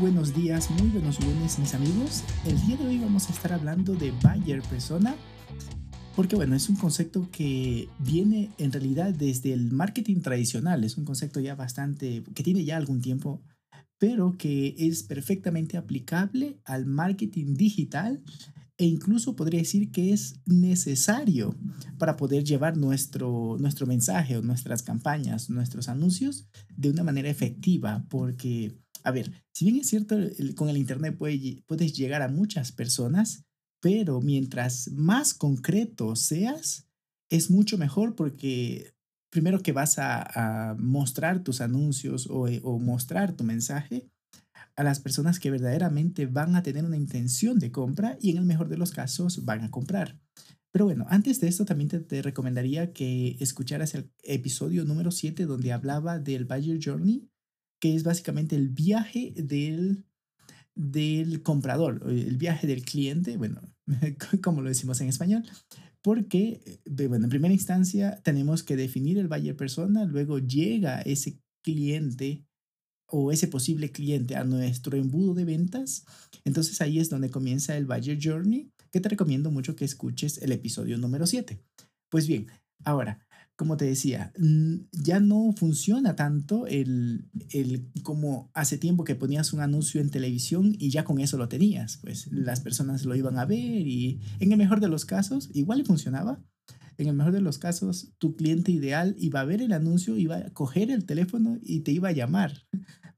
Buenos días, muy buenos lunes mis amigos. El día de hoy vamos a estar hablando de Buyer Persona. Porque bueno, es un concepto que viene en realidad desde el marketing tradicional. Es un concepto ya bastante, que tiene ya algún tiempo, pero que es perfectamente aplicable al marketing digital e incluso podría decir que es necesario para poder llevar nuestro, nuestro mensaje o nuestras campañas, nuestros anuncios de una manera efectiva, porque a ver, si bien es cierto, con el Internet puedes llegar a muchas personas, pero mientras más concreto seas, es mucho mejor porque primero que vas a, mostrar tus anuncios o, eh, o, mostrar tu mensaje a las personas que verdaderamente van a tener una intención de compra y en el mejor de los casos van a comprar. Pero bueno, antes de esto también te, te recomendaría que escucharas el episodio número 7 donde hablaba del Buyer Journey que es básicamente el viaje del, del comprador, el viaje del cliente, bueno, como lo decimos en español, porque, eh, bueno, en primera instancia tenemos que definir el buyer persona, luego llega ese cliente o ese posible cliente a nuestro embudo de ventas. Entonces ahí es donde comienza el buyer journey, que te recomiendo mucho que escuches el episodio número 7. Pues bien, ahora, como te decía, ya no funciona tanto el, el como hace tiempo que ponías un anuncio en televisión y ya con eso lo tenías, pues las personas lo iban a ver y en el mejor de los casos igual funcionaba. En el mejor de los casos, tu cliente ideal iba a ver el anuncio, iba a coger el teléfono y te iba a llamar.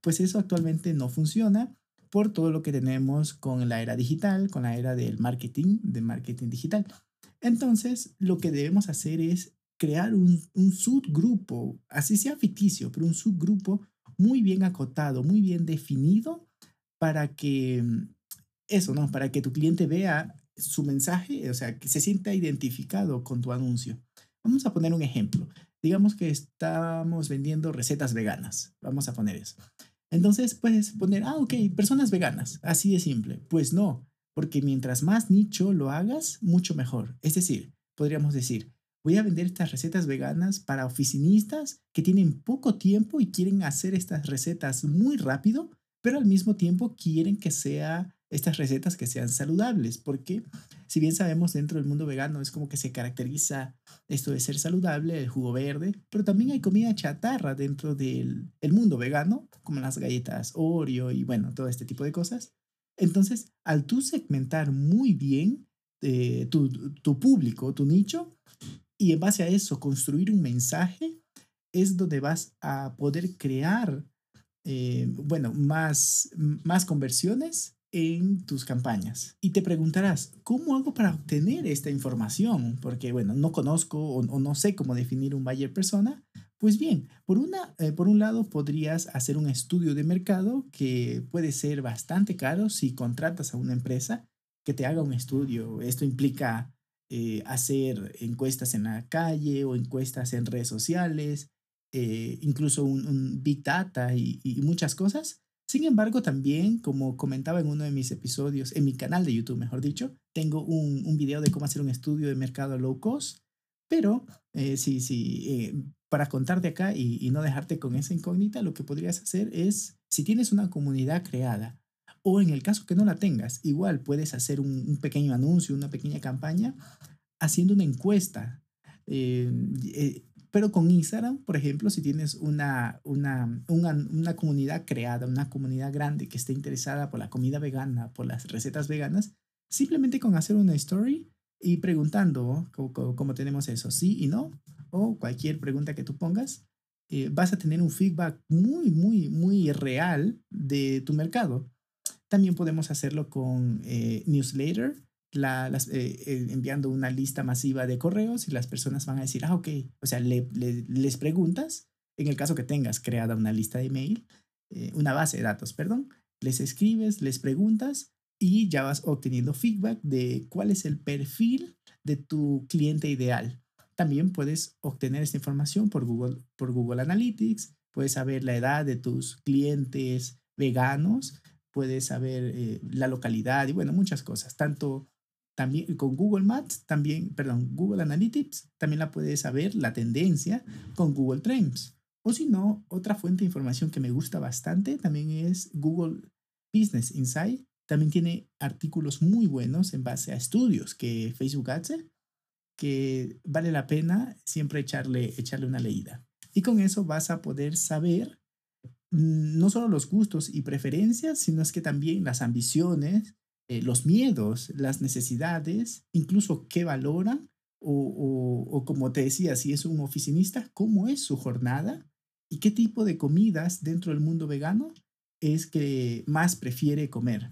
Pues eso actualmente no funciona por todo lo que tenemos con la era digital, con la era del marketing, de marketing digital. Entonces, lo que debemos hacer es crear un, subgrupo, así sea ficticio, pero un subgrupo muy bien acotado, muy bien definido para que eso, ¿no? Para que tu cliente vea su mensaje, o sea, que se sienta identificado con tu anuncio. Vamos a poner un ejemplo. Digamos que estamos vendiendo recetas veganas. Vamos a poner eso. Entonces puedes poner, ah, ok, personas veganas. Así de simple. Pues no, porque mientras más nicho lo hagas, mucho mejor. Es decir, podríamos decir, voy a vender estas recetas veganas para oficinistas que tienen poco tiempo y quieren hacer estas recetas muy rápido, pero al mismo tiempo quieren que sea estas recetas que sean saludables, porque si bien sabemos dentro del mundo vegano es como que se caracteriza esto de ser saludable, el jugo verde, pero también hay comida chatarra dentro del el mundo vegano, como las galletas Oreo y bueno, todo este tipo de cosas. Entonces, al tú segmentar muy bien eh, tu, tu público, tu nicho, y en base a eso construir un mensaje es donde vas a poder crear, eh, bueno, más, más conversiones en tus campañas. Y te preguntarás, ¿cómo hago para obtener esta información? Porque, bueno, no conozco o, no sé cómo definir un buyer persona. Pues bien, por, una, eh, por un lado podrías hacer un estudio de mercado que puede ser bastante caro si contratas a una empresa que te haga un estudio. Esto implica eh, hacer encuestas en la calle o encuestas en redes sociales, eh, incluso un, Big Data y, muchas cosas. Sin embargo, también, como comentaba en uno de mis episodios, en mi canal de YouTube, mejor dicho, tengo un, un video de cómo hacer un estudio de mercado low cost. Pero eh, sí, sí, para contarte acá y no dejarte con esa incógnita, lo que podrías hacer es, si tienes una comunidad creada, o en el caso que no la tengas, igual puedes hacer un, pequeño anuncio, una pequeña campaña haciendo una encuesta. Eh, eh, pero con Instagram, por ejemplo, si tienes una, una, una, comunidad creada, una comunidad grande que esté interesada por la comida vegana, por las recetas veganas, simplemente con hacer una story y preguntando cómo, tenemos eso, sí y no, o cualquier pregunta que tú pongas, eh, vas a tener un feedback muy, muy, muy real de tu mercado. También podemos hacerlo con eh, newsletter, la, las, eh, eh, enviando una lista masiva de correos y las personas van a decir, ah, ok, o sea, le, les preguntas, en el caso que tengas creada una lista de email, una base de datos, perdón, les escribes, les preguntas y ya vas obteniendo feedback de cuál es el perfil de tu cliente ideal. También puedes obtener esta información por Google, por Google Analytics, puedes saber la edad de tus clientes veganos, puedes saber eh, la localidad y bueno, muchas cosas. Tanto también con Google Maps, también, perdón, Google Analytics, también la puedes saber la tendencia con Google Trends. O si no, otra fuente de información que me gusta bastante también es Google Business Insight. También tiene artículos muy buenos en base a estudios que Facebook hace, que vale la pena siempre echarle, echarle una leída. Y con eso vas a poder saber no solo los gustos y preferencias, sino es que también las ambiciones, eh, los miedos, las necesidades, incluso qué valoran o, o, como te decía, si es un oficinista, cómo es su jornada y qué tipo de comidas dentro del mundo vegano es que más prefiere comer.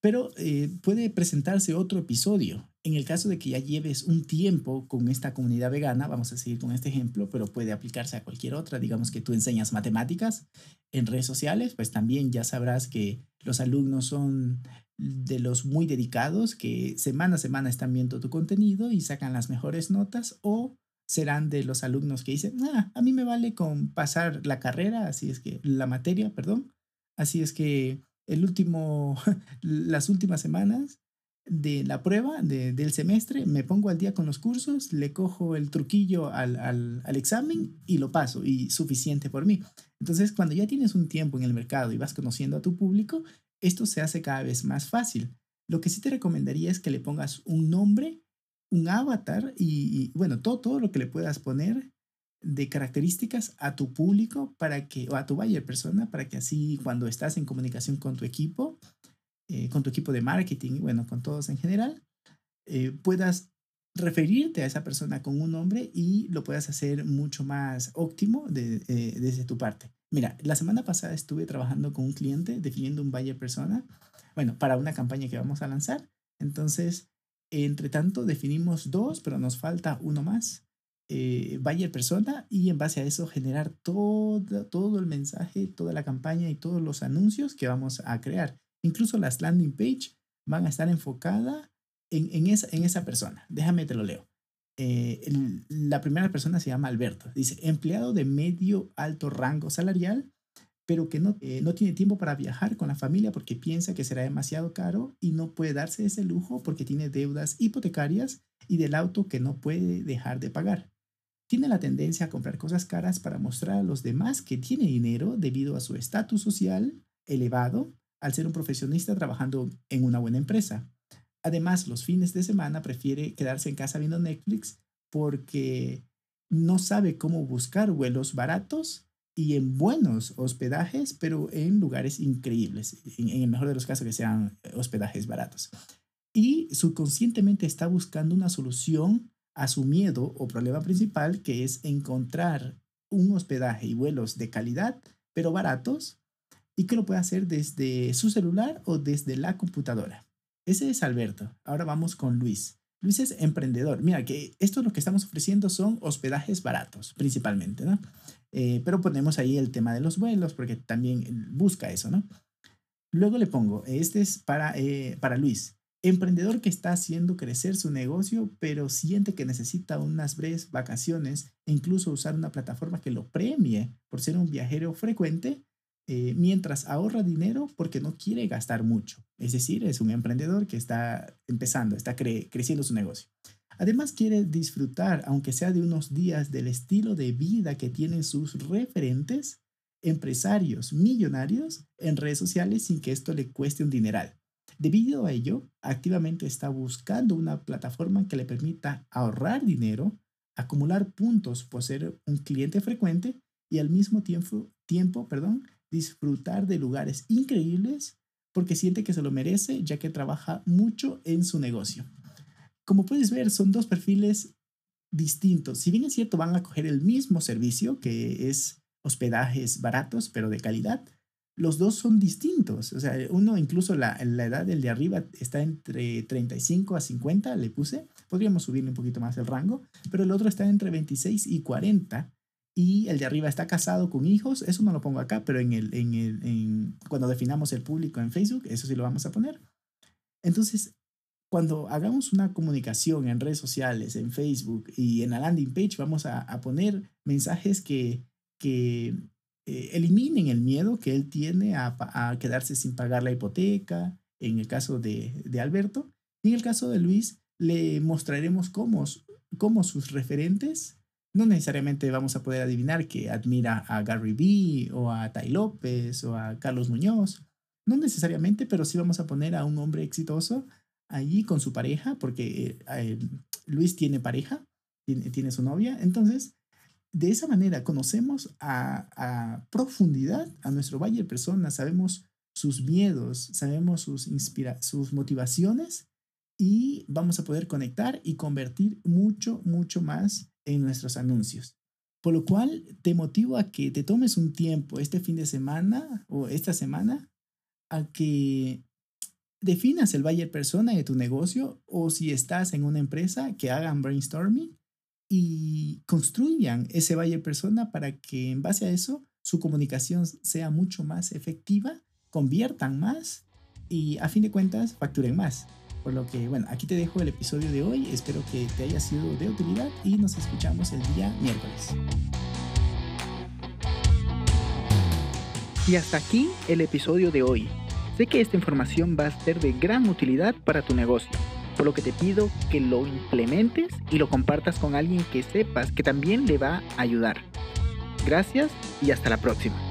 Pero eh, puede presentarse otro episodio. En el caso de que ya lleves un tiempo con esta comunidad vegana, vamos a seguir con este ejemplo, pero puede aplicarse a cualquier otra. Digamos que tú enseñas matemáticas en redes sociales, pues también ya sabrás que los alumnos son de los muy dedicados, que semana a semana están viendo tu contenido y sacan las mejores notas, o serán de los alumnos que dicen, ah, a mí me vale con pasar la carrera, así es que la materia, perdón, así es que el último, las últimas semanas de la prueba del semestre, me pongo al día con los cursos, le cojo el truquillo al, al, examen y lo paso y suficiente por mí. Entonces, cuando ya tienes un tiempo en el mercado y vas conociendo a tu público, esto se hace cada vez más fácil. Lo que sí te recomendaría es que le pongas un nombre, un avatar y, bueno, todo, todo lo que le puedas poner de características a tu público para que, o a tu buyer persona, para que así cuando estás en comunicación con tu equipo, eh, con tu equipo de marketing y bueno, con todos en general, eh, puedas referirte a esa persona con un nombre y lo puedas hacer mucho más óptimo eh, desde tu parte. Mira, la semana pasada estuve trabajando con un cliente definiendo un buyer persona, bueno, para una campaña que vamos a lanzar. Entonces, entre tanto, definimos dos, pero nos falta uno más eh, buyer persona y en base a eso generar todo, todo el mensaje, toda la campaña y todos los anuncios que vamos a crear. Incluso las landing page van a estar enfocadas en, en, esa, en esa persona. Déjame te lo leo. Eh, la primera persona se llama Alberto. Dice, empleado de medio alto rango salarial, pero que no, eh, no tiene tiempo para viajar con la familia porque piensa que será demasiado caro y no puede darse ese lujo porque tiene deudas hipotecarias y del auto que no puede dejar de pagar. Tiene la tendencia a comprar cosas caras para mostrar a los demás que tiene dinero debido a su estatus social elevado al ser un profesionista trabajando en una buena empresa. Además, los fines de semana prefiere quedarse en casa viendo Netflix porque no sabe cómo buscar vuelos baratos y en buenos hospedajes, pero en lugares increíbles, en, el mejor de los casos que sean hospedajes baratos. Y subconscientemente está buscando una solución a su miedo o problema principal, que es encontrar un hospedaje y vuelos de calidad, pero baratos, y que lo puede hacer desde su celular o desde la computadora. Ese es Alberto. Ahora vamos con Luis. Luis es emprendedor. Mira que esto lo que estamos ofreciendo son hospedajes baratos, principalmente, ¿no? Eh, pero ponemos ahí el tema de los vuelos porque también busca eso, ¿no? Luego le pongo, este es para, eh, para Luis. Emprendedor que está haciendo crecer su negocio, pero siente que necesita unas breves vacaciones e incluso usar una plataforma que lo premie por ser un viajero frecuente, eh, mientras ahorra dinero porque no quiere gastar mucho. Es decir, es un emprendedor que está empezando, está creciendo su negocio. Además quiere disfrutar, aunque sea de unos días, del estilo de vida que tienen sus referentes, empresarios millonarios en redes sociales sin que esto le cueste un dineral. Debido a ello, activamente está buscando una plataforma que le permita ahorrar dinero, acumular puntos por ser un cliente frecuente y al mismo tiempo, tiempo perdón, disfrutar de lugares increíbles porque siente que se lo merece ya que trabaja mucho en su negocio. Como puedes ver, son dos perfiles distintos. Si bien es cierto, van a coger el mismo servicio, que es hospedajes baratos, pero de calidad, los dos son distintos. O sea, uno incluso la, la, edad del de arriba está entre 35 a 50, le puse. Podríamos subirle un poquito más el rango, pero el otro está entre 26 y 40. Y el de arriba está casado con hijos. Eso no lo pongo acá, pero en el, en el, en, cuando definamos el público en Facebook, eso sí lo vamos a poner. Entonces, cuando hagamos una comunicación en redes sociales, en Facebook y en la landing page, vamos a, poner mensajes que, que eh, eliminen el miedo que él tiene a, a, quedarse sin pagar la hipoteca, en el caso de, de Alberto. Y en el caso de Luis, le mostraremos cómo, cómo sus referentes, no necesariamente vamos a poder adivinar que admira a Gary Vee o a Tai López o a Carlos Muñoz, no necesariamente, pero sí vamos a poner a un hombre exitoso allí con su pareja, porque eh, Luis tiene pareja, tiene, su novia. Entonces, de esa manera conocemos a, profundidad a nuestro Valle persona, sabemos sus miedos, sabemos sus, inspira sus motivaciones y vamos a poder conectar y convertir mucho, mucho más en nuestros anuncios. Por lo cual te motivo a que te tomes un tiempo este fin de semana o esta semana a que definas el buyer persona de tu negocio o si estás en una empresa que hagan brainstorming y construyan ese buyer persona para que en base a eso su comunicación sea mucho más efectiva, conviertan más y a fin de cuentas facturen más. Por lo que, bueno, aquí te dejo el episodio de hoy. Espero que te haya sido de utilidad y nos escuchamos el día miércoles. Y hasta aquí el episodio de hoy. Sé que esta información va a ser de gran utilidad para tu negocio, por lo que te pido que lo implementes y lo compartas con alguien que sepas que también le va a ayudar. Gracias y hasta la próxima.